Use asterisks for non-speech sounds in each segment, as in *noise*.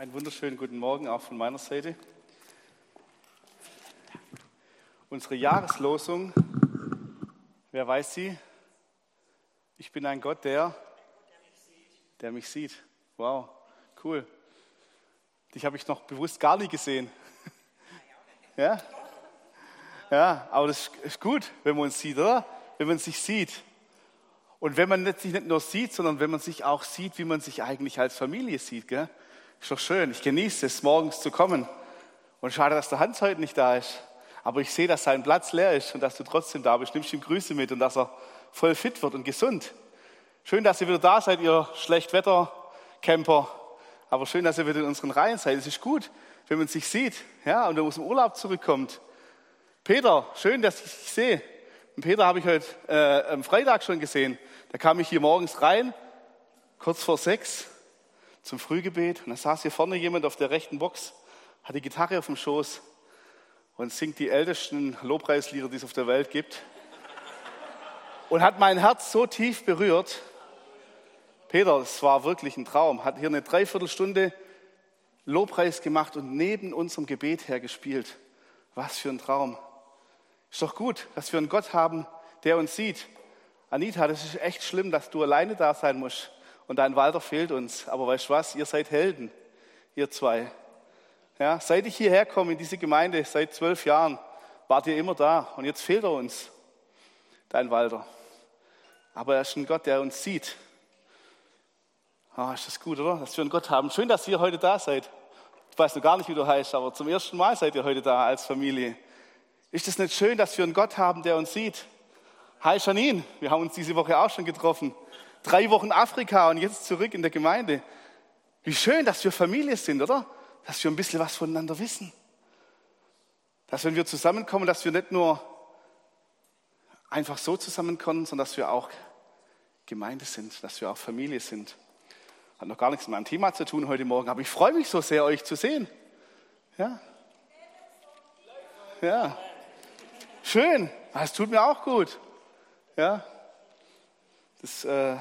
Einen wunderschönen guten Morgen auch von meiner Seite. Unsere Jahreslosung, wer weiß sie? Ich bin ein Gott, der, der mich sieht. Wow, cool. Dich habe ich noch bewusst gar nie gesehen. Ja? Ja, aber das ist gut, wenn man uns sieht, oder? Wenn man sich sieht. Und wenn man sich nicht nur sieht, sondern wenn man sich auch sieht, wie man sich eigentlich als Familie sieht. Gell? Ist doch schön. Ich genieße es, morgens zu kommen. Und schade, dass der Hans heute nicht da ist. Aber ich sehe, dass sein Platz leer ist und dass du trotzdem da bist. Nimmst ihm Grüße mit und dass er voll fit wird und gesund. Schön, dass ihr wieder da seid, ihr Schlechtwetter-Camper. Aber schön, dass ihr wieder in unseren Reihen seid. Es ist gut, wenn man sich sieht ja, und wenn man aus dem Urlaub zurückkommt. Peter, schön, dass ich dich sehe. Und Peter habe ich heute äh, am Freitag schon gesehen. Da kam ich hier morgens rein, kurz vor sechs, zum Frühgebet. Und da saß hier vorne jemand auf der rechten Box, hat die Gitarre auf dem Schoß und singt die ältesten Lobpreislieder, die es auf der Welt gibt. Und hat mein Herz so tief berührt. Peter, es war wirklich ein Traum. Hat hier eine Dreiviertelstunde Lobpreis gemacht und neben unserem Gebet her gespielt. Was für ein Traum. Ist doch gut, dass wir einen Gott haben, der uns sieht. Anita, das ist echt schlimm, dass du alleine da sein musst und dein Walter fehlt uns. Aber weißt du was? Ihr seid Helden, ihr zwei. Ja, seit ich hierher komme in diese Gemeinde, seit zwölf Jahren, wart ihr immer da und jetzt fehlt er uns, dein Walter. Aber er ist ein Gott, der uns sieht. Ah, ist das gut, oder? Dass wir einen Gott haben. Schön, dass ihr heute da seid. Ich weiß noch gar nicht, wie du heißt, aber zum ersten Mal seid ihr heute da als Familie. Ist es nicht schön, dass wir einen Gott haben, der uns sieht? Hi Janine, wir haben uns diese Woche auch schon getroffen. Drei Wochen Afrika und jetzt zurück in der Gemeinde. Wie schön, dass wir Familie sind, oder? Dass wir ein bisschen was voneinander wissen. Dass wenn wir zusammenkommen, dass wir nicht nur einfach so zusammenkommen, sondern dass wir auch Gemeinde sind, dass wir auch Familie sind. Hat noch gar nichts mit meinem Thema zu tun heute Morgen, aber ich freue mich so sehr, euch zu sehen. Ja. Ja. Schön. Das tut mir auch gut. Ja, das, äh,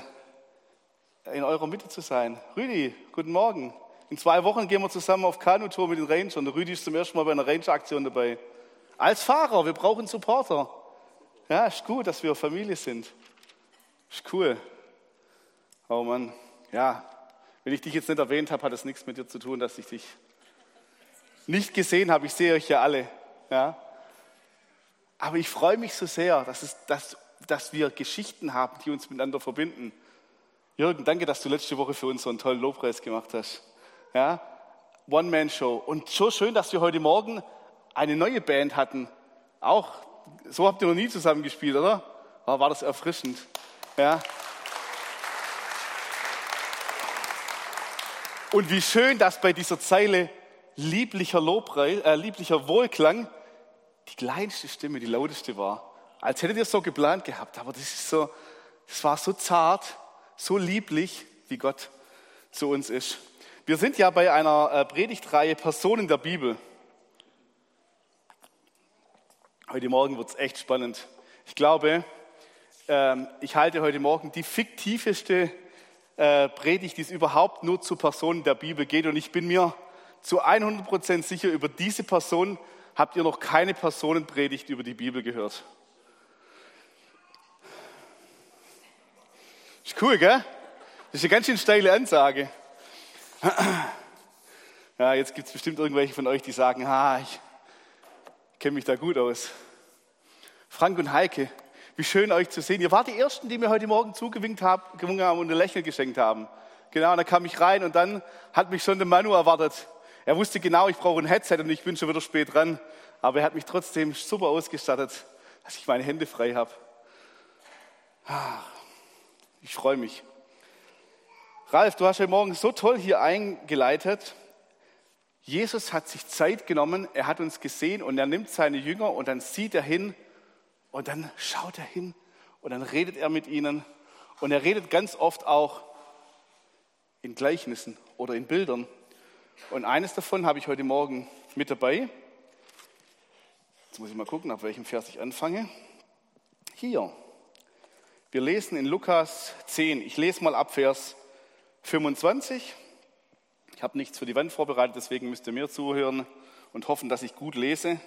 in eurer Mitte zu sein. Rüdi, guten Morgen. In zwei Wochen gehen wir zusammen auf Kanutour mit den Rangern. Rüdi ist zum ersten Mal bei einer Ranger-Aktion dabei. Als Fahrer, wir brauchen Supporter. Ja, ist gut, dass wir Familie sind. Ist cool. Oh Mann, ja, wenn ich dich jetzt nicht erwähnt habe, hat es nichts mit dir zu tun, dass ich dich nicht gesehen habe. Ich sehe euch ja alle. Ja. Aber ich freue mich so sehr, dass, es, dass dass wir Geschichten haben, die uns miteinander verbinden. Jürgen, danke, dass du letzte Woche für uns so einen tollen Lobpreis gemacht hast. Ja, One-Man-Show. Und so schön, dass wir heute Morgen eine neue Band hatten. Auch, so habt ihr noch nie zusammen gespielt, oder? Aber war das erfrischend. Ja. Und wie schön, dass bei dieser Zeile lieblicher Lobpreis, äh, lieblicher Wohlklang die kleinste Stimme die lauteste war als hättet ihr es so geplant gehabt. Aber das ist so, es war so zart, so lieblich, wie Gott zu uns ist. Wir sind ja bei einer äh, Predigtreihe Personen der Bibel. Heute Morgen wird es echt spannend. Ich glaube, ähm, ich halte heute Morgen die fiktiveste äh, Predigt, die es überhaupt nur zu Personen der Bibel geht. Und ich bin mir zu 100 Prozent sicher, über diese Person habt ihr noch keine Personenpredigt über die Bibel gehört. Ist cool, gell? Das ist eine ganz schön steile Ansage. Ja, jetzt gibt es bestimmt irgendwelche von euch, die sagen, ha, ich kenne mich da gut aus. Frank und Heike, wie schön euch zu sehen. Ihr wart die Ersten, die mir heute Morgen zugewinkt haben, haben und ein Lächeln geschenkt haben. Genau, und dann kam ich rein und dann hat mich schon der Manu erwartet. Er wusste genau, ich brauche ein Headset und ich bin schon wieder spät dran. Aber er hat mich trotzdem super ausgestattet, dass ich meine Hände frei habe. Ich freue mich. Ralf, du hast heute Morgen so toll hier eingeleitet. Jesus hat sich Zeit genommen, er hat uns gesehen und er nimmt seine Jünger und dann sieht er hin und dann schaut er hin und dann redet er mit ihnen und er redet ganz oft auch in Gleichnissen oder in Bildern. Und eines davon habe ich heute Morgen mit dabei. Jetzt muss ich mal gucken, auf welchem Vers ich anfange. Hier. Wir lesen in Lukas 10, ich lese mal ab Vers 25. Ich habe nichts für die Wand vorbereitet, deswegen müsst ihr mir zuhören und hoffen, dass ich gut lese.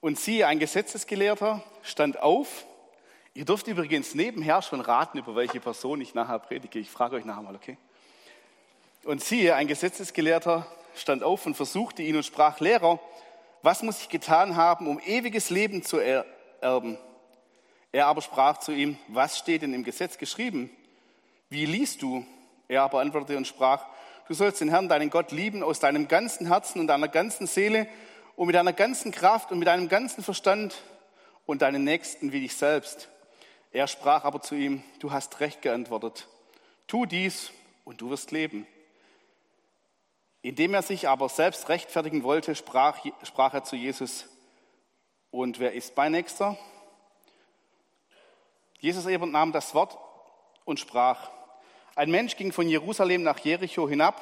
Und siehe, ein Gesetzesgelehrter stand auf. Ihr dürft übrigens nebenher schon raten, über welche Person ich nachher predige. Ich frage euch nachher mal, okay? Und siehe, ein Gesetzesgelehrter stand auf und versuchte ihn und sprach, Lehrer, was muss ich getan haben, um ewiges Leben zu erben? Er aber sprach zu ihm, was steht denn im Gesetz geschrieben? Wie liest du? Er aber antwortete und sprach, du sollst den Herrn, deinen Gott, lieben aus deinem ganzen Herzen und deiner ganzen Seele und mit deiner ganzen Kraft und mit deinem ganzen Verstand und deinen Nächsten wie dich selbst. Er sprach aber zu ihm, du hast recht geantwortet. Tu dies und du wirst leben. Indem er sich aber selbst rechtfertigen wollte, sprach, sprach er zu Jesus, und wer ist mein Nächster? Jesus eben nahm das Wort und sprach, ein Mensch ging von Jerusalem nach Jericho hinab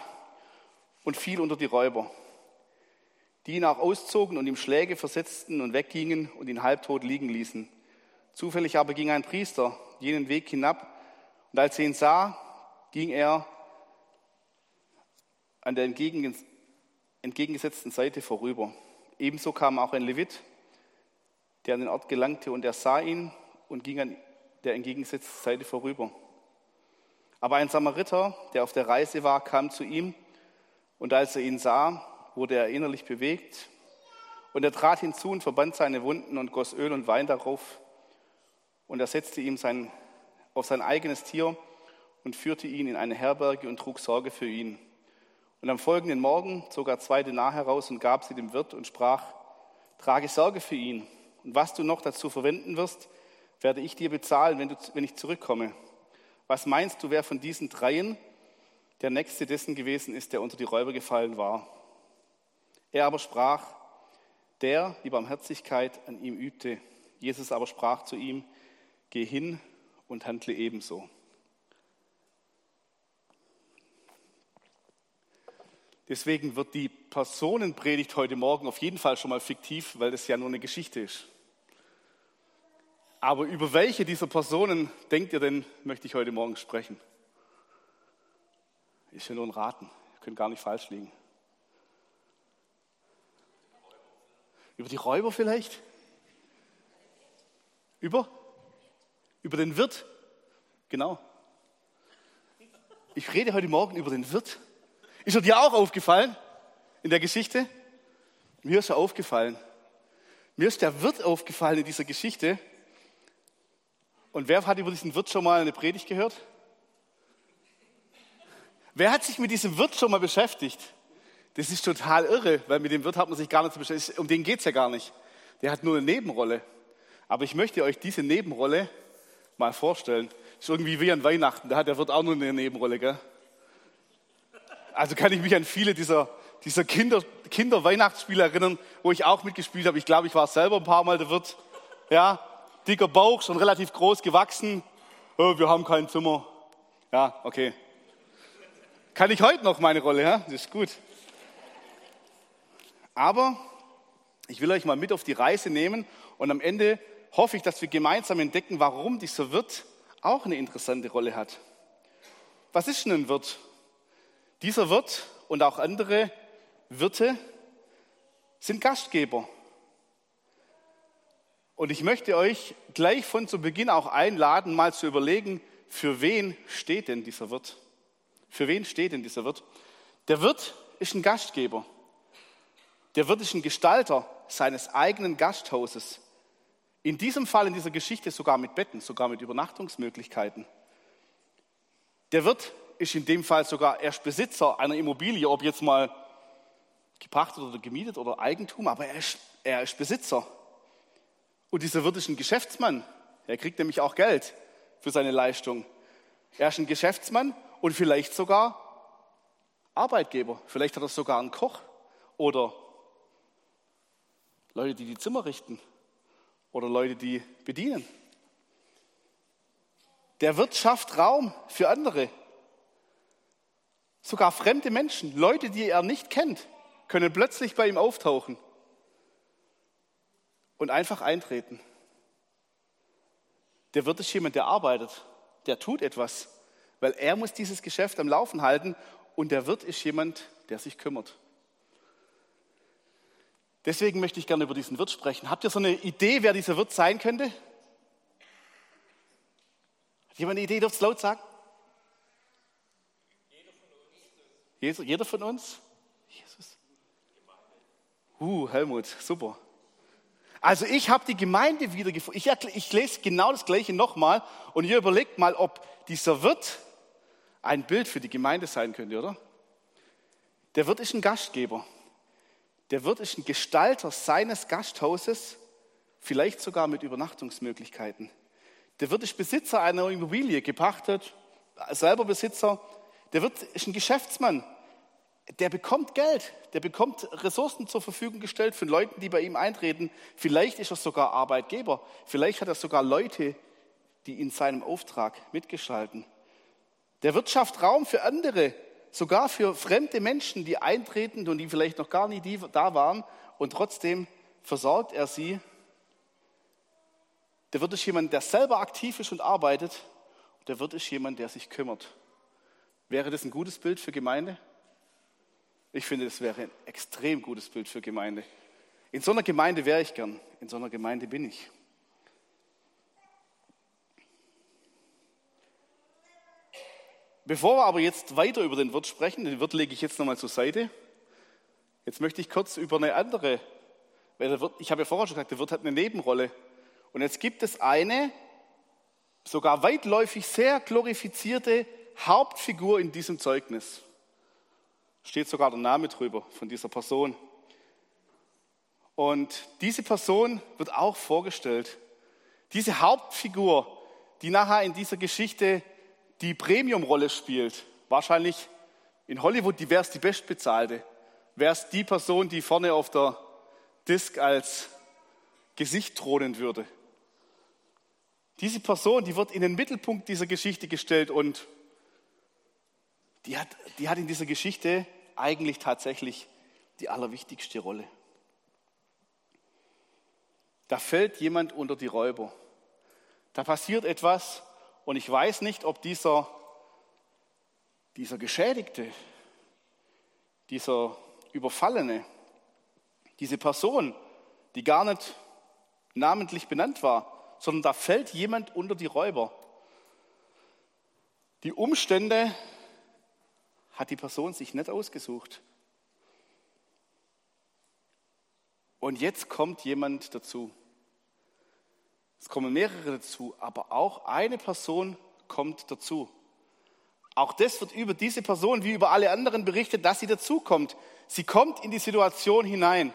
und fiel unter die Räuber, die ihn auch auszogen und ihm Schläge versetzten und weggingen und ihn halbtot liegen ließen. Zufällig aber ging ein Priester jenen Weg hinab und als er ihn sah, ging er an der entgegengesetzten Seite vorüber. Ebenso kam auch ein Levit, der an den Ort gelangte und er sah ihn und ging an der entgegengesetzten Seite vorüber. Aber ein Samariter, der auf der Reise war, kam zu ihm und als er ihn sah, wurde er innerlich bewegt und er trat hinzu und verband seine Wunden und goss Öl und Wein darauf und er setzte ihm sein, auf sein eigenes Tier und führte ihn in eine Herberge und trug Sorge für ihn. Und am folgenden Morgen zog er zwei Denar heraus und gab sie dem Wirt und sprach, trage Sorge für ihn und was du noch dazu verwenden wirst, werde ich dir bezahlen, wenn, du, wenn ich zurückkomme. Was meinst du, wer von diesen dreien der nächste dessen gewesen ist, der unter die Räuber gefallen war? Er aber sprach, der die Barmherzigkeit an ihm übte. Jesus aber sprach zu ihm, geh hin und handle ebenso. Deswegen wird die Personenpredigt heute Morgen auf jeden Fall schon mal fiktiv, weil das ja nur eine Geschichte ist. Aber über welche dieser Personen denkt ihr denn, möchte ich heute Morgen sprechen? Ist ja nur ein Raten. Ihr könnt gar nicht falsch liegen. Über die Räuber vielleicht? Über? Über den Wirt? Genau. Ich rede heute Morgen über den Wirt. Ist er dir auch aufgefallen in der Geschichte? Mir ist er aufgefallen. Mir ist der Wirt aufgefallen in dieser Geschichte. Und wer hat über diesen Wirt schon mal eine Predigt gehört? Wer hat sich mit diesem Wirt schon mal beschäftigt? Das ist total irre, weil mit dem Wirt hat man sich gar nicht beschäftigt. Um den geht es ja gar nicht. Der hat nur eine Nebenrolle. Aber ich möchte euch diese Nebenrolle mal vorstellen. Ist irgendwie wie an Weihnachten. Da hat der Wirt auch nur eine Nebenrolle, gell? Also kann ich mich an viele dieser, dieser Kinder, Kinder-Weihnachtsspiele erinnern, wo ich auch mitgespielt habe. Ich glaube, ich war selber ein paar Mal der Wirt. Ja, dicker Bauch, schon relativ groß gewachsen. Oh, wir haben kein Zimmer. Ja, okay. Kann ich heute noch meine Rolle, ja? Das ist gut. Aber ich will euch mal mit auf die Reise nehmen und am Ende hoffe ich, dass wir gemeinsam entdecken, warum dieser Wirt auch eine interessante Rolle hat. Was ist denn ein Wirt? Dieser Wirt und auch andere Wirte sind Gastgeber. Und ich möchte euch gleich von zu Beginn auch einladen, mal zu überlegen, für wen steht denn dieser Wirt? Für wen steht denn dieser Wirt? Der Wirt ist ein Gastgeber. Der Wirt ist ein Gestalter seines eigenen Gasthauses. In diesem Fall, in dieser Geschichte sogar mit Betten, sogar mit Übernachtungsmöglichkeiten. Der Wirt ist in dem Fall sogar erst Besitzer einer Immobilie, ob jetzt mal gepachtet oder gemietet oder Eigentum, aber er ist, er ist Besitzer. Und dieser Wirt ist ein Geschäftsmann. Er kriegt nämlich auch Geld für seine Leistung. Er ist ein Geschäftsmann und vielleicht sogar Arbeitgeber. Vielleicht hat er sogar einen Koch oder Leute, die die Zimmer richten oder Leute, die bedienen. Der Wirt schafft Raum für andere. Sogar fremde Menschen, Leute, die er nicht kennt, können plötzlich bei ihm auftauchen und einfach eintreten. Der Wirt ist jemand, der arbeitet, der tut etwas, weil er muss dieses Geschäft am Laufen halten und der Wirt ist jemand, der sich kümmert. Deswegen möchte ich gerne über diesen Wirt sprechen. Habt ihr so eine Idee, wer dieser Wirt sein könnte? Hat jemand eine Idee? Dürft laut sagen? Jeder von uns. Jeder von uns? Jesus. Uh, Helmut, super. Also ich habe die Gemeinde wiedergefunden. Ich, ich lese genau das Gleiche nochmal und ihr überlegt mal, ob dieser Wirt ein Bild für die Gemeinde sein könnte, oder? Der Wirt ist ein Gastgeber. Der Wirt ist ein Gestalter seines Gasthauses, vielleicht sogar mit Übernachtungsmöglichkeiten. Der Wirt ist Besitzer einer Immobilie, gepachtet, selber Besitzer. Der Wirt ist ein Geschäftsmann der bekommt Geld, der bekommt Ressourcen zur Verfügung gestellt von Leuten, die bei ihm eintreten. Vielleicht ist er sogar Arbeitgeber, vielleicht hat er sogar Leute, die in seinem Auftrag mitgestalten. Der Wirtschaft Raum für andere, sogar für fremde Menschen, die eintreten und die vielleicht noch gar nie da waren und trotzdem versorgt er sie. Der Wirt ist jemand, der selber aktiv ist und arbeitet. Der Wirt ist jemand, der sich kümmert. Wäre das ein gutes Bild für Gemeinde? Ich finde, das wäre ein extrem gutes Bild für Gemeinde. In so einer Gemeinde wäre ich gern, in so einer Gemeinde bin ich. Bevor wir aber jetzt weiter über den Wirt sprechen, den Wirt lege ich jetzt nochmal zur Seite. Jetzt möchte ich kurz über eine andere, weil der Wirt, ich habe ja vorher schon gesagt, der Wirt hat eine Nebenrolle. Und jetzt gibt es eine, sogar weitläufig sehr glorifizierte Hauptfigur in diesem Zeugnis. Steht sogar der Name drüber von dieser Person. Und diese Person wird auch vorgestellt. Diese Hauptfigur, die nachher in dieser Geschichte die Premiumrolle spielt, wahrscheinlich in Hollywood, die wäre es die bestbezahlte, wäre es die Person, die vorne auf der Disc als Gesicht thronen würde. Diese Person, die wird in den Mittelpunkt dieser Geschichte gestellt und die hat, die hat in dieser Geschichte eigentlich tatsächlich die allerwichtigste Rolle. Da fällt jemand unter die Räuber. Da passiert etwas und ich weiß nicht, ob dieser, dieser Geschädigte, dieser Überfallene, diese Person, die gar nicht namentlich benannt war, sondern da fällt jemand unter die Räuber. Die Umstände hat die Person sich nicht ausgesucht. Und jetzt kommt jemand dazu. Es kommen mehrere dazu, aber auch eine Person kommt dazu. Auch das wird über diese Person wie über alle anderen berichtet, dass sie dazukommt. Sie kommt in die Situation hinein.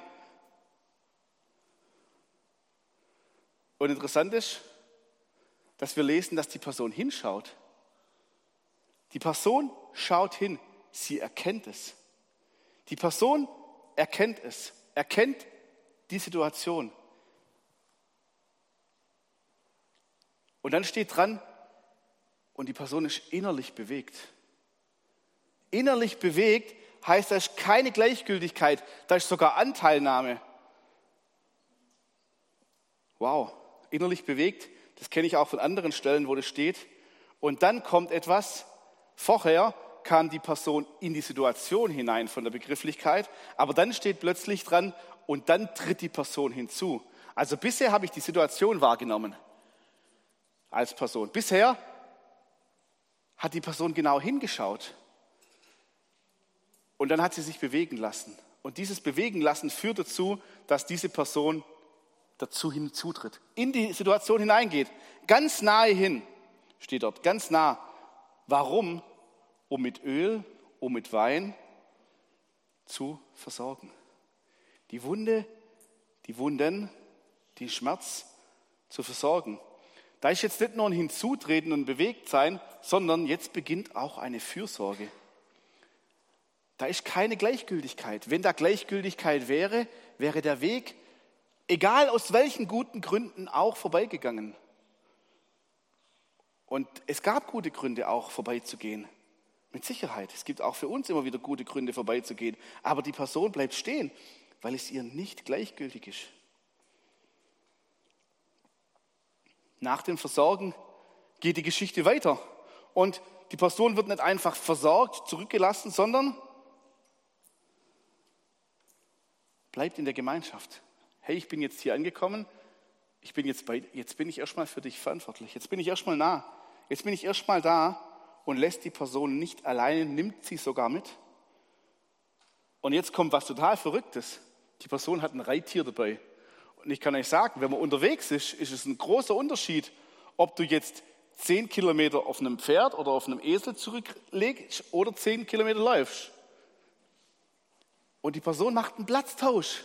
Und interessant ist, dass wir lesen, dass die Person hinschaut. Die Person schaut hin sie erkennt es. Die Person erkennt es, erkennt die Situation. Und dann steht dran, und die Person ist innerlich bewegt. Innerlich bewegt heißt, da ist keine Gleichgültigkeit, da ist sogar Anteilnahme. Wow, innerlich bewegt, das kenne ich auch von anderen Stellen, wo das steht. Und dann kommt etwas vorher, kam die Person in die Situation hinein von der Begrifflichkeit, aber dann steht plötzlich dran und dann tritt die Person hinzu. Also bisher habe ich die Situation wahrgenommen als Person. Bisher hat die Person genau hingeschaut und dann hat sie sich bewegen lassen. Und dieses Bewegen lassen führt dazu, dass diese Person dazu hinzutritt, in die Situation hineingeht, ganz nahe hin, steht dort, ganz nah. Warum? Um mit Öl, um mit Wein zu versorgen. Die Wunde, die Wunden, den Schmerz zu versorgen. Da ist jetzt nicht nur ein Hinzutreten und Bewegtsein, sondern jetzt beginnt auch eine Fürsorge. Da ist keine Gleichgültigkeit. Wenn da Gleichgültigkeit wäre, wäre der Weg, egal aus welchen guten Gründen, auch vorbeigegangen. Und es gab gute Gründe auch vorbeizugehen. Mit Sicherheit. Es gibt auch für uns immer wieder gute Gründe vorbeizugehen. Aber die Person bleibt stehen, weil es ihr nicht gleichgültig ist. Nach dem Versorgen geht die Geschichte weiter. Und die Person wird nicht einfach versorgt, zurückgelassen, sondern bleibt in der Gemeinschaft. Hey, ich bin jetzt hier angekommen, ich bin jetzt bei, jetzt bin ich erstmal für dich verantwortlich, jetzt bin ich erstmal nah, jetzt bin ich erstmal da und lässt die Person nicht alleine, nimmt sie sogar mit. Und jetzt kommt was total Verrücktes. Die Person hat ein Reittier dabei. Und ich kann euch sagen, wenn man unterwegs ist, ist es ein großer Unterschied, ob du jetzt zehn Kilometer auf einem Pferd oder auf einem Esel zurücklegst oder zehn Kilometer läufst. Und die Person macht einen Platztausch.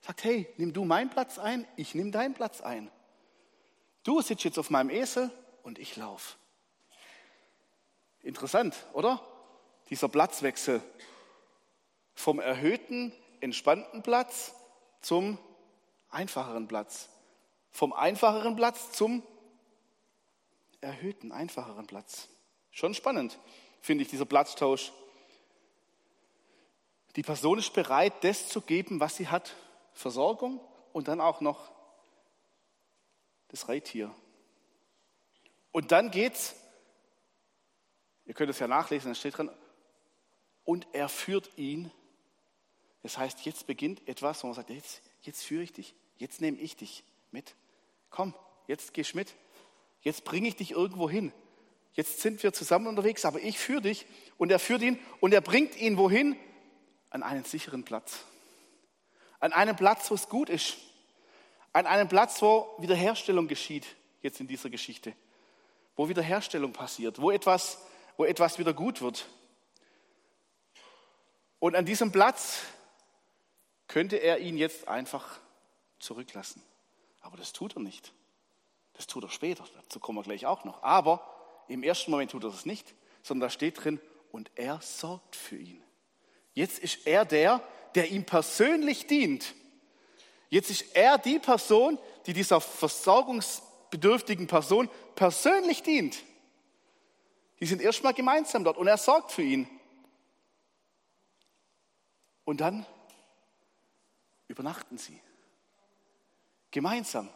Sagt, hey, nimm du meinen Platz ein, ich nehme deinen Platz ein. Du sitzt jetzt auf meinem Esel und ich laufe. Interessant, oder? Dieser Platzwechsel vom erhöhten, entspannten Platz zum einfacheren Platz. Vom einfacheren Platz zum erhöhten, einfacheren Platz. Schon spannend, finde ich, dieser Platztausch. Die Person ist bereit, das zu geben, was sie hat. Versorgung und dann auch noch das Reittier. Und dann geht's, ihr könnt es ja nachlesen, da steht drin, und er führt ihn. Das heißt, jetzt beginnt etwas, wo man sagt, jetzt, jetzt führe ich dich, jetzt nehme ich dich mit. Komm, jetzt gehst mit. Jetzt bringe ich dich irgendwo hin. Jetzt sind wir zusammen unterwegs, aber ich führe dich und er führt ihn und er bringt ihn wohin? An einen sicheren Platz. An einen Platz, wo es gut ist. An einen Platz, wo Wiederherstellung geschieht, jetzt in dieser Geschichte. Wo Wiederherstellung passiert, wo etwas, wo etwas wieder gut wird. Und an diesem Platz könnte er ihn jetzt einfach zurücklassen. Aber das tut er nicht. Das tut er später, dazu kommen wir gleich auch noch. Aber im ersten Moment tut er das nicht, sondern da steht drin, und er sorgt für ihn. Jetzt ist er der, der ihm persönlich dient. Jetzt ist er die Person, die dieser versorgungsbedürftigen Person persönlich dient. Die sind erstmal gemeinsam dort und er sorgt für ihn. Und dann übernachten sie. Gemeinsam.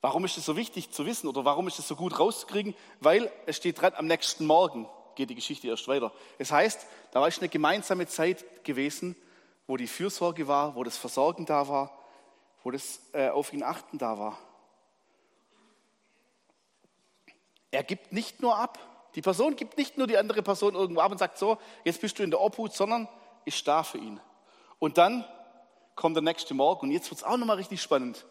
Warum ist es so wichtig zu wissen oder warum ist es so gut rauszukriegen? Weil es steht dran, am nächsten Morgen geht die Geschichte erst weiter. Es heißt, da war es eine gemeinsame Zeit gewesen, wo die Fürsorge war, wo das Versorgen da war, wo das äh, auf ihn achten da war. Er gibt nicht nur ab. Die Person gibt nicht nur die andere Person irgendwo ab und sagt so, jetzt bist du in der Obhut, sondern ist da für ihn. Und dann kommt der nächste Morgen und jetzt wird es auch nochmal richtig spannend.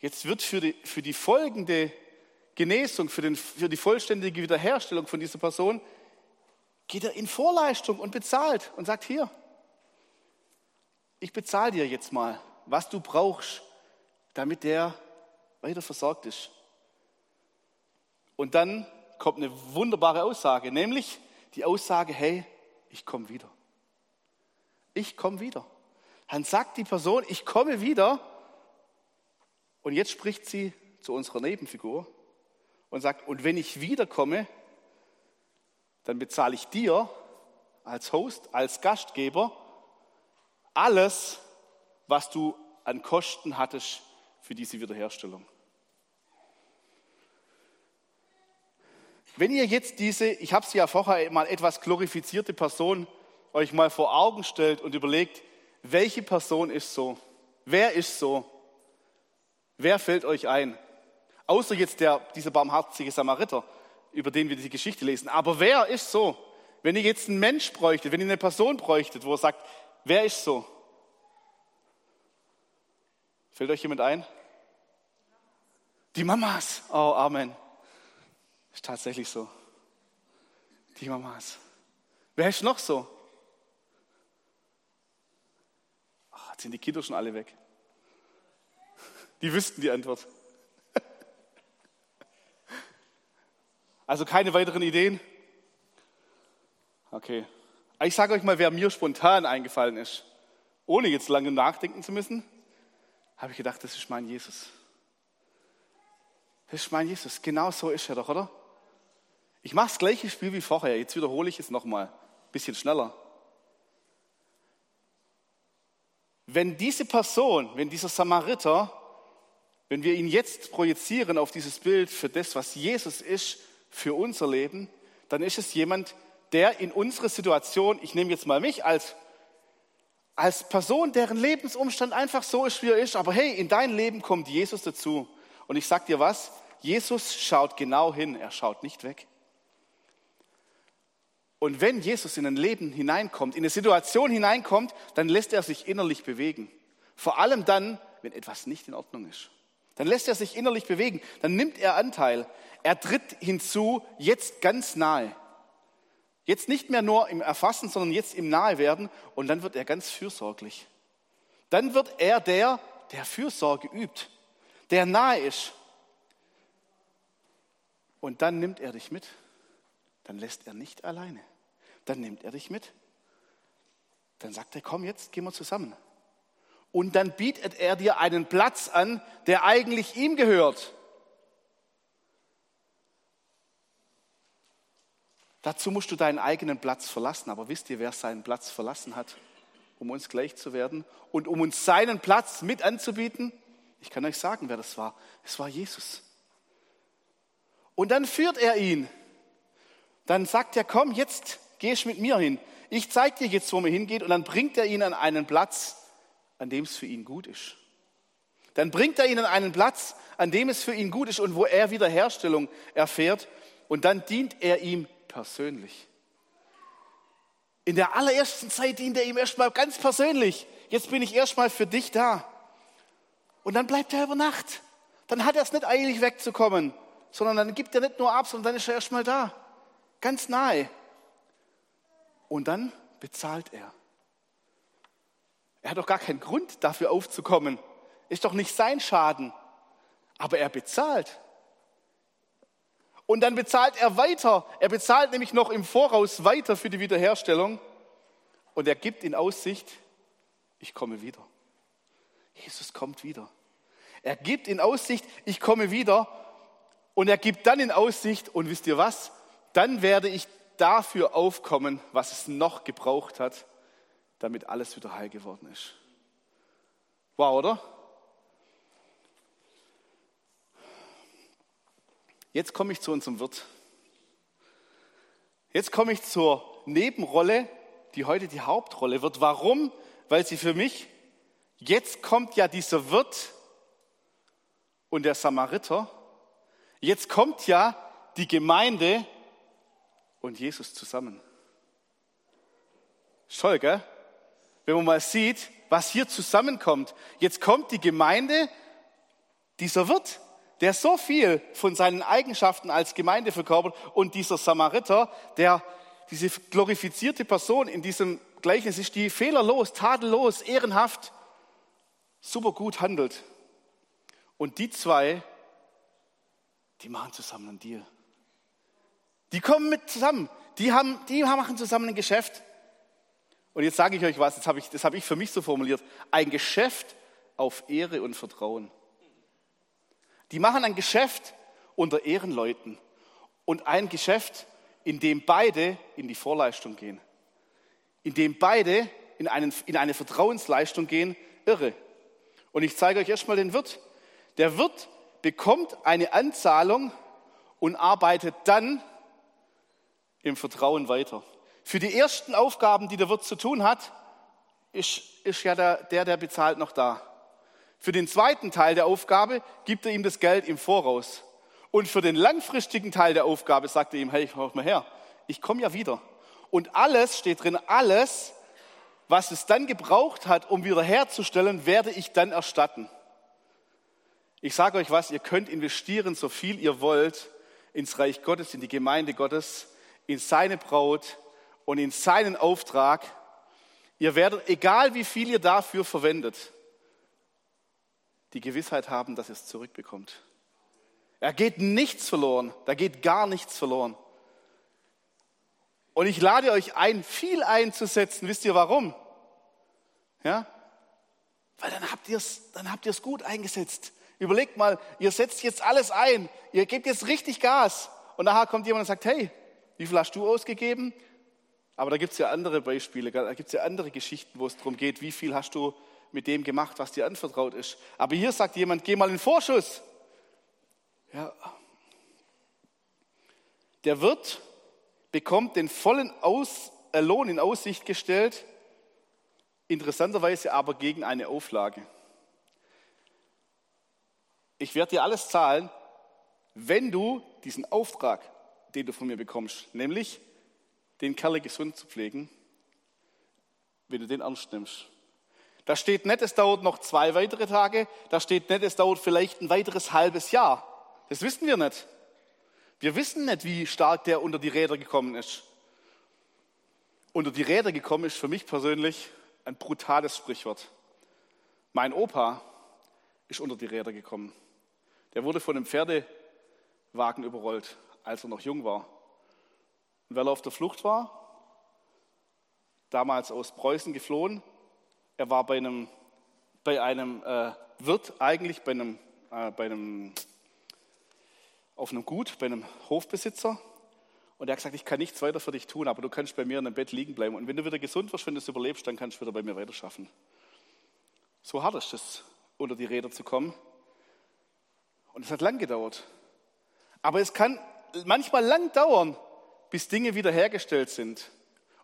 Jetzt wird für die, für die folgende Genesung, für, den, für die vollständige Wiederherstellung von dieser Person, geht er in Vorleistung und bezahlt und sagt, hier, ich bezahle dir jetzt mal, was du brauchst, damit der weiter versorgt ist. Und dann kommt eine wunderbare Aussage, nämlich die Aussage, hey, ich komme wieder. Ich komme wieder. Dann sagt die Person, ich komme wieder und jetzt spricht sie zu unserer Nebenfigur und sagt, und wenn ich wiederkomme, dann bezahle ich dir als Host, als Gastgeber alles, was du an Kosten hattest für diese Wiederherstellung. Wenn ihr jetzt diese, ich habe sie ja vorher mal etwas glorifizierte Person euch mal vor Augen stellt und überlegt, welche Person ist so? Wer ist so? Wer fällt euch ein? Außer jetzt der, dieser barmherzige Samariter, über den wir die Geschichte lesen. Aber wer ist so? Wenn ihr jetzt einen Mensch bräuchtet, wenn ihr eine Person bräuchtet, wo er sagt, wer ist so? Fällt euch jemand ein? Die Mamas. Oh, Amen. Ist tatsächlich so. Die Mamas. Wer ist noch so? Ach, jetzt sind die Kinder schon alle weg. Die wüssten die Antwort. Also keine weiteren Ideen? Okay. Ich sage euch mal, wer mir spontan eingefallen ist, ohne jetzt lange nachdenken zu müssen, habe ich gedacht, das ist mein Jesus. Das ist mein Jesus. Genau so ist er doch, oder? Ich mache das gleiche Spiel wie vorher. Jetzt wiederhole ich es nochmal. Bisschen schneller. Wenn diese Person, wenn dieser Samariter wenn wir ihn jetzt projizieren auf dieses Bild für das, was Jesus ist, für unser Leben, dann ist es jemand, der in unsere Situation, ich nehme jetzt mal mich als, als Person, deren Lebensumstand einfach so ist, wie er ist, aber hey, in dein Leben kommt Jesus dazu. Und ich sag dir was, Jesus schaut genau hin, er schaut nicht weg. Und wenn Jesus in ein Leben hineinkommt, in eine Situation hineinkommt, dann lässt er sich innerlich bewegen. Vor allem dann, wenn etwas nicht in Ordnung ist. Dann lässt er sich innerlich bewegen, dann nimmt er Anteil. Er tritt hinzu, jetzt ganz nahe. Jetzt nicht mehr nur im Erfassen, sondern jetzt im Nahewerden und dann wird er ganz fürsorglich. Dann wird er der, der Fürsorge übt, der nahe ist. Und dann nimmt er dich mit. Dann lässt er nicht alleine. Dann nimmt er dich mit. Dann sagt er, komm jetzt, gehen wir zusammen. Und dann bietet er dir einen Platz an, der eigentlich ihm gehört. Dazu musst du deinen eigenen Platz verlassen. Aber wisst ihr, wer seinen Platz verlassen hat, um uns gleich zu werden und um uns seinen Platz mit anzubieten? Ich kann euch sagen, wer das war. Es war Jesus. Und dann führt er ihn. Dann sagt er, komm, jetzt gehst mit mir hin. Ich zeige dir jetzt, wo man hingeht. Und dann bringt er ihn an einen Platz, an dem es für ihn gut ist. Dann bringt er ihn an einen Platz, an dem es für ihn gut ist und wo er Wiederherstellung erfährt. Und dann dient er ihm persönlich. In der allerersten Zeit dient er ihm erstmal ganz persönlich. Jetzt bin ich erstmal für dich da. Und dann bleibt er über Nacht. Dann hat er es nicht eilig wegzukommen, sondern dann gibt er nicht nur ab, sondern dann ist er erstmal da. Ganz nahe. Und dann bezahlt er. Er hat doch gar keinen Grund dafür aufzukommen. Ist doch nicht sein Schaden. Aber er bezahlt. Und dann bezahlt er weiter. Er bezahlt nämlich noch im Voraus weiter für die Wiederherstellung. Und er gibt in Aussicht, ich komme wieder. Jesus kommt wieder. Er gibt in Aussicht, ich komme wieder. Und er gibt dann in Aussicht, und wisst ihr was? Dann werde ich dafür aufkommen, was es noch gebraucht hat, damit alles wieder heil geworden ist. Wow, oder? Jetzt komme ich zu unserem Wirt. Jetzt komme ich zur Nebenrolle, die heute die Hauptrolle wird. Warum? Weil sie für mich, jetzt kommt ja dieser Wirt und der Samariter, jetzt kommt ja die Gemeinde und Jesus zusammen. Toll, gell? Wenn man mal sieht, was hier zusammenkommt. Jetzt kommt die Gemeinde, dieser Wirt, der so viel von seinen Eigenschaften als Gemeinde verkörpert und dieser Samariter, der diese glorifizierte Person in diesem Gleichnis ist, die fehlerlos, tadellos, ehrenhaft, super gut handelt. Und die zwei, die machen zusammen einen Deal. Die kommen mit zusammen. Die, haben, die machen zusammen ein Geschäft. Und jetzt sage ich euch was, das habe ich, das habe ich für mich so formuliert. Ein Geschäft auf Ehre und Vertrauen. Die machen ein Geschäft unter Ehrenleuten und ein Geschäft, in dem beide in die Vorleistung gehen. In dem beide in, einen, in eine Vertrauensleistung gehen, irre. Und ich zeige euch erstmal den Wirt. Der Wirt bekommt eine Anzahlung und arbeitet dann im Vertrauen weiter. Für die ersten Aufgaben, die der Wirt zu tun hat, ist, ist ja der, der, der bezahlt, noch da. Für den zweiten Teil der Aufgabe gibt er ihm das Geld im Voraus. Und für den langfristigen Teil der Aufgabe sagt er ihm, hey, hör mal her, ich komme ja wieder. Und alles, steht drin, alles, was es dann gebraucht hat, um wiederherzustellen, werde ich dann erstatten. Ich sage euch was, ihr könnt investieren, so viel ihr wollt, ins Reich Gottes, in die Gemeinde Gottes, in seine Braut und in seinen Auftrag. Ihr werdet, egal wie viel ihr dafür verwendet, die Gewissheit haben, dass ihr es zurückbekommt. Er geht nichts verloren, da geht gar nichts verloren. Und ich lade euch ein, viel einzusetzen. Wisst ihr warum? Ja? Weil dann habt ihr es, dann habt ihr es gut eingesetzt. Überlegt mal, ihr setzt jetzt alles ein, ihr gebt jetzt richtig Gas und nachher kommt jemand und sagt, hey, wie viel hast du ausgegeben? Aber da gibt es ja andere Beispiele, da gibt es ja andere Geschichten, wo es darum geht, wie viel hast du mit dem gemacht, was dir anvertraut ist. Aber hier sagt jemand, geh mal in Vorschuss. Ja. Der Wirt bekommt den vollen Aus, äh, Lohn in Aussicht gestellt, interessanterweise aber gegen eine Auflage. Ich werde dir alles zahlen, wenn du diesen Auftrag, den du von mir bekommst, nämlich den Kerl gesund zu pflegen, wenn du den ernst nimmst. Da steht nicht, es dauert noch zwei weitere Tage, da steht nicht, es dauert vielleicht ein weiteres halbes Jahr. Das wissen wir nicht. Wir wissen nicht, wie stark der unter die Räder gekommen ist. Unter die Räder gekommen ist für mich persönlich ein brutales Sprichwort. Mein Opa ist unter die Räder gekommen. Der wurde von einem Pferdewagen überrollt, als er noch jung war. Und weil er auf der Flucht war, damals aus Preußen geflohen, er war bei einem, bei einem äh, Wirt eigentlich, bei einem, äh, bei einem, auf einem Gut, bei einem Hofbesitzer. Und er hat gesagt, ich kann nichts weiter für dich tun, aber du kannst bei mir in dem Bett liegen bleiben. Und wenn du wieder gesund wirst, wenn du es überlebst, dann kannst du wieder bei mir weiterschaffen. So hart ist es, unter die Räder zu kommen. Und es hat lang gedauert. Aber es kann manchmal lang dauern, bis Dinge wiederhergestellt sind.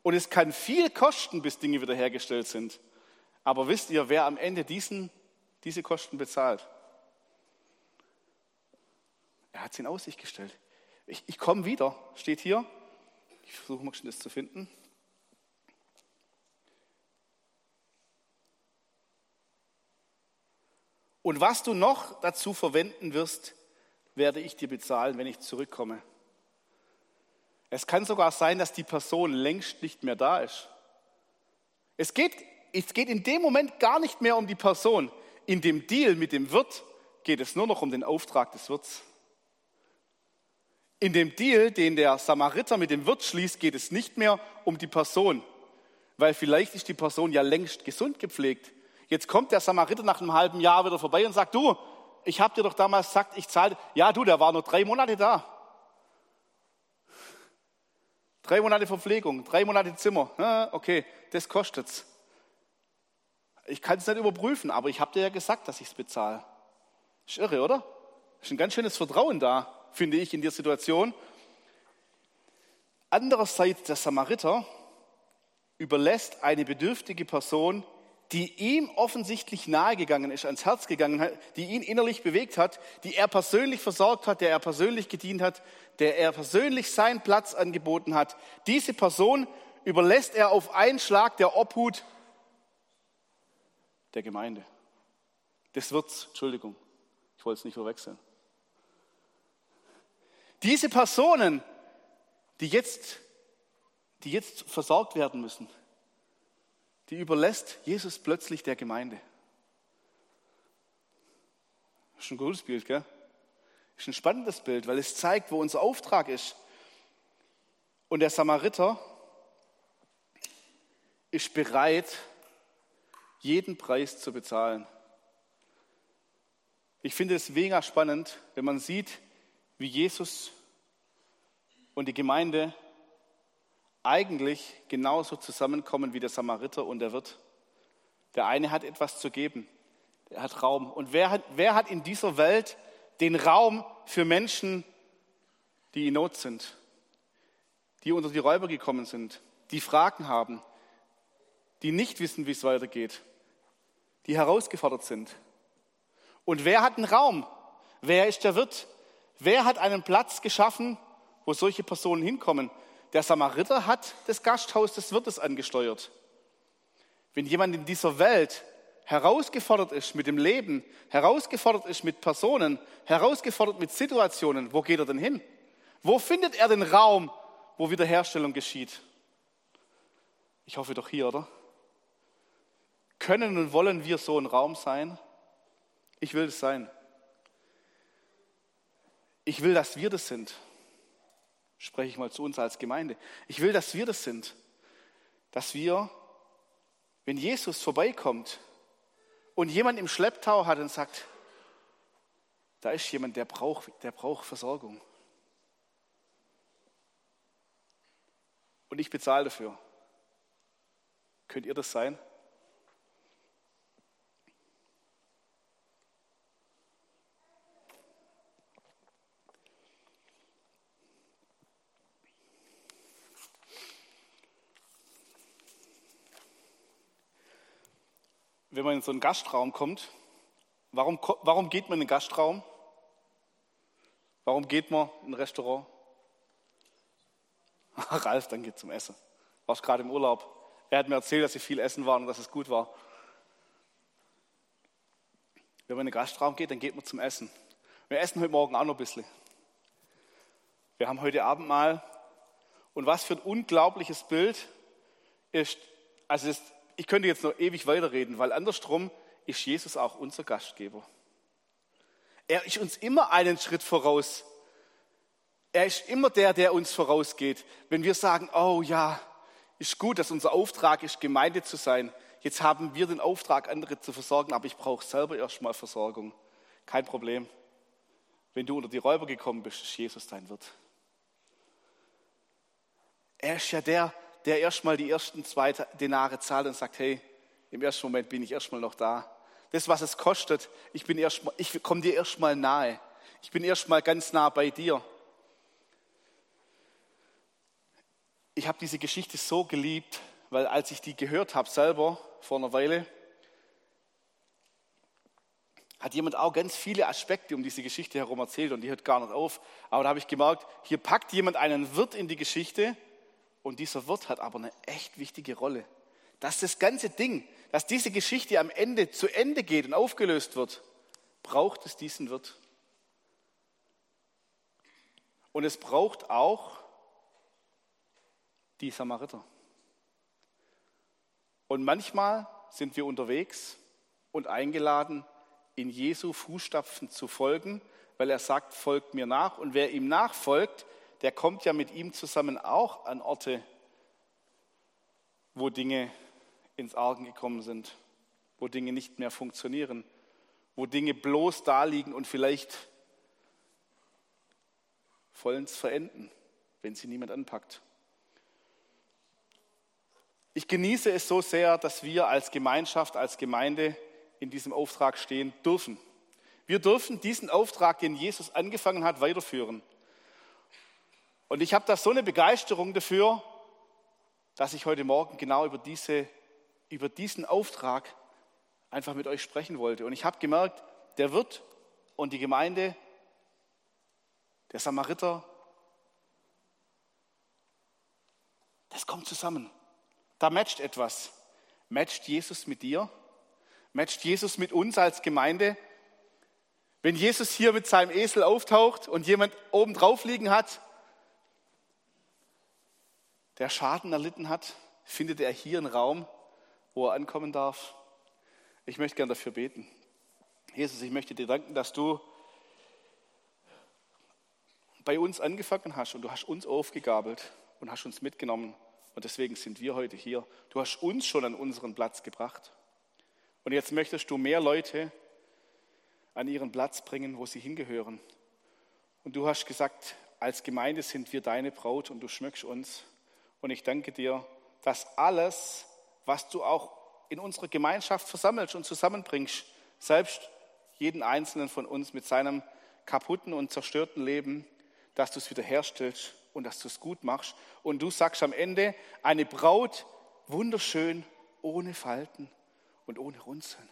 Und es kann viel kosten, bis Dinge wiederhergestellt sind. Aber wisst ihr, wer am Ende diesen, diese Kosten bezahlt? Er hat es in Aussicht gestellt. Ich, ich komme wieder, steht hier. Ich versuche mal schon das zu finden. Und was du noch dazu verwenden wirst, werde ich dir bezahlen, wenn ich zurückkomme. Es kann sogar sein, dass die Person längst nicht mehr da ist. Es geht, es geht in dem Moment gar nicht mehr um die Person. In dem Deal mit dem Wirt geht es nur noch um den Auftrag des Wirts. In dem Deal, den der Samariter mit dem Wirt schließt, geht es nicht mehr um die Person, weil vielleicht ist die Person ja längst gesund gepflegt. Jetzt kommt der Samariter nach einem halben Jahr wieder vorbei und sagt, du, ich habe dir doch damals gesagt, ich zahle. Ja, du, der war nur drei Monate da. Drei Monate Verpflegung, drei Monate Zimmer. Ja, okay, das kostet's. Ich kann es nicht überprüfen, aber ich habe dir ja gesagt, dass ich es bezahle. Ist irre, oder? Ist ein ganz schönes Vertrauen da finde ich, in der Situation. Andererseits, der Samariter überlässt eine bedürftige Person, die ihm offensichtlich nahegegangen ist, ans Herz gegangen hat, die ihn innerlich bewegt hat, die er persönlich versorgt hat, der er persönlich gedient hat, der er persönlich seinen Platz angeboten hat. Diese Person überlässt er auf einen Schlag der Obhut der Gemeinde. Des Wirts, Entschuldigung, ich wollte es nicht verwechseln. Diese Personen, die jetzt, die jetzt versorgt werden müssen, die überlässt Jesus plötzlich der Gemeinde. Ist ein gutes Bild, gell? Ist ein spannendes Bild, weil es zeigt, wo unser Auftrag ist. Und der Samariter ist bereit, jeden Preis zu bezahlen. Ich finde es mega spannend, wenn man sieht, wie Jesus und die Gemeinde eigentlich genauso zusammenkommen wie der Samariter und der Wirt. Der eine hat etwas zu geben, der hat Raum. Und wer hat, wer hat in dieser Welt den Raum für Menschen, die in Not sind, die unter die Räuber gekommen sind, die Fragen haben, die nicht wissen, wie es weitergeht, die herausgefordert sind? Und wer hat einen Raum? Wer ist der Wirt? Wer hat einen Platz geschaffen, wo solche Personen hinkommen? Der Samariter hat das Gasthaus des Wirtes angesteuert. Wenn jemand in dieser Welt herausgefordert ist mit dem Leben, herausgefordert ist mit Personen, herausgefordert mit Situationen, wo geht er denn hin? Wo findet er den Raum, wo Wiederherstellung geschieht? Ich hoffe doch hier, oder? Können und wollen wir so ein Raum sein? Ich will es sein. Ich will, dass wir das sind. Spreche ich mal zu uns als Gemeinde. Ich will, dass wir das sind. Dass wir, wenn Jesus vorbeikommt und jemand im Schlepptau hat und sagt, da ist jemand, der braucht, der braucht Versorgung. Und ich bezahle dafür. Könnt ihr das sein? Wenn man in so einen Gastraum kommt, warum, warum geht man in einen Gastraum? Warum geht man in ein Restaurant? *laughs* Ralf, dann geht zum Essen. Warst gerade im Urlaub. Er hat mir erzählt, dass sie viel essen waren und dass es gut war. Wenn man in den Gastraum geht, dann geht man zum Essen. Wir essen heute Morgen auch noch ein bisschen. Wir haben heute Abend mal und was für ein unglaubliches Bild ist, also das, ich könnte jetzt noch ewig weiterreden, weil andersrum ist Jesus auch unser Gastgeber. Er ist uns immer einen Schritt voraus. Er ist immer der, der uns vorausgeht. Wenn wir sagen, oh ja, ist gut, dass unser Auftrag ist, Gemeinde zu sein. Jetzt haben wir den Auftrag, andere zu versorgen, aber ich brauche selber erstmal Versorgung. Kein Problem. Wenn du unter die Räuber gekommen bist, ist Jesus dein Wirt. Er ist ja der, der erstmal die ersten zwei Denare zahlt und sagt, hey, im ersten Moment bin ich erstmal noch da. Das, was es kostet, ich, ich komme dir erstmal nahe. Ich bin erstmal ganz nah bei dir. Ich habe diese Geschichte so geliebt, weil als ich die gehört habe selber vor einer Weile, hat jemand auch ganz viele Aspekte um diese Geschichte herum erzählt und die hört gar nicht auf. Aber da habe ich gemerkt, hier packt jemand einen Wirt in die Geschichte und dieser Wirt hat aber eine echt wichtige Rolle. Dass das ganze Ding, dass diese Geschichte am Ende zu Ende geht und aufgelöst wird, braucht es diesen Wirt. Und es braucht auch die Samariter. Und manchmal sind wir unterwegs und eingeladen, in Jesu Fußstapfen zu folgen, weil er sagt, folgt mir nach. Und wer ihm nachfolgt, der kommt ja mit ihm zusammen auch an Orte, wo Dinge ins Argen gekommen sind, wo Dinge nicht mehr funktionieren, wo Dinge bloß da liegen und vielleicht vollends verenden, wenn sie niemand anpackt. Ich genieße es so sehr, dass wir als Gemeinschaft, als Gemeinde in diesem Auftrag stehen dürfen. Wir dürfen diesen Auftrag, den Jesus angefangen hat, weiterführen. Und ich habe da so eine Begeisterung dafür, dass ich heute Morgen genau über, diese, über diesen Auftrag einfach mit euch sprechen wollte. Und ich habe gemerkt, der Wirt und die Gemeinde, der Samariter, das kommt zusammen. Da matcht etwas. Matcht Jesus mit dir? Matcht Jesus mit uns als Gemeinde? Wenn Jesus hier mit seinem Esel auftaucht und jemand oben drauf liegen hat, der Schaden erlitten hat, findet er hier einen Raum, wo er ankommen darf. Ich möchte gerne dafür beten. Jesus, ich möchte dir danken, dass du bei uns angefangen hast und du hast uns aufgegabelt und hast uns mitgenommen. Und deswegen sind wir heute hier. Du hast uns schon an unseren Platz gebracht. Und jetzt möchtest du mehr Leute an ihren Platz bringen, wo sie hingehören. Und du hast gesagt, als Gemeinde sind wir deine Braut und du schmückst uns. Und ich danke dir, dass alles, was du auch in unserer Gemeinschaft versammelst und zusammenbringst, selbst jeden einzelnen von uns mit seinem kaputten und zerstörten Leben, dass du es wiederherstellst und dass du es gut machst. Und du sagst am Ende, eine Braut wunderschön, ohne Falten und ohne Runzeln.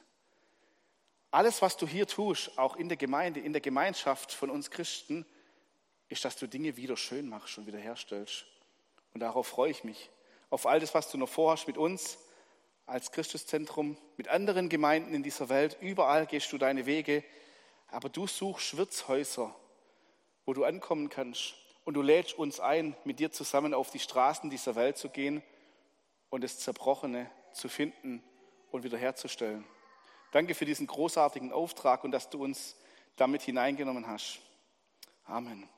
Alles, was du hier tust, auch in der Gemeinde, in der Gemeinschaft von uns Christen, ist, dass du Dinge wieder schön machst und wiederherstellst. Und darauf freue ich mich. Auf all das, was du noch vorhast mit uns als Christuszentrum, mit anderen Gemeinden in dieser Welt. Überall gehst du deine Wege. Aber du suchst Wirtshäuser, wo du ankommen kannst. Und du lädst uns ein, mit dir zusammen auf die Straßen dieser Welt zu gehen und das Zerbrochene zu finden und wiederherzustellen. Danke für diesen großartigen Auftrag und dass du uns damit hineingenommen hast. Amen.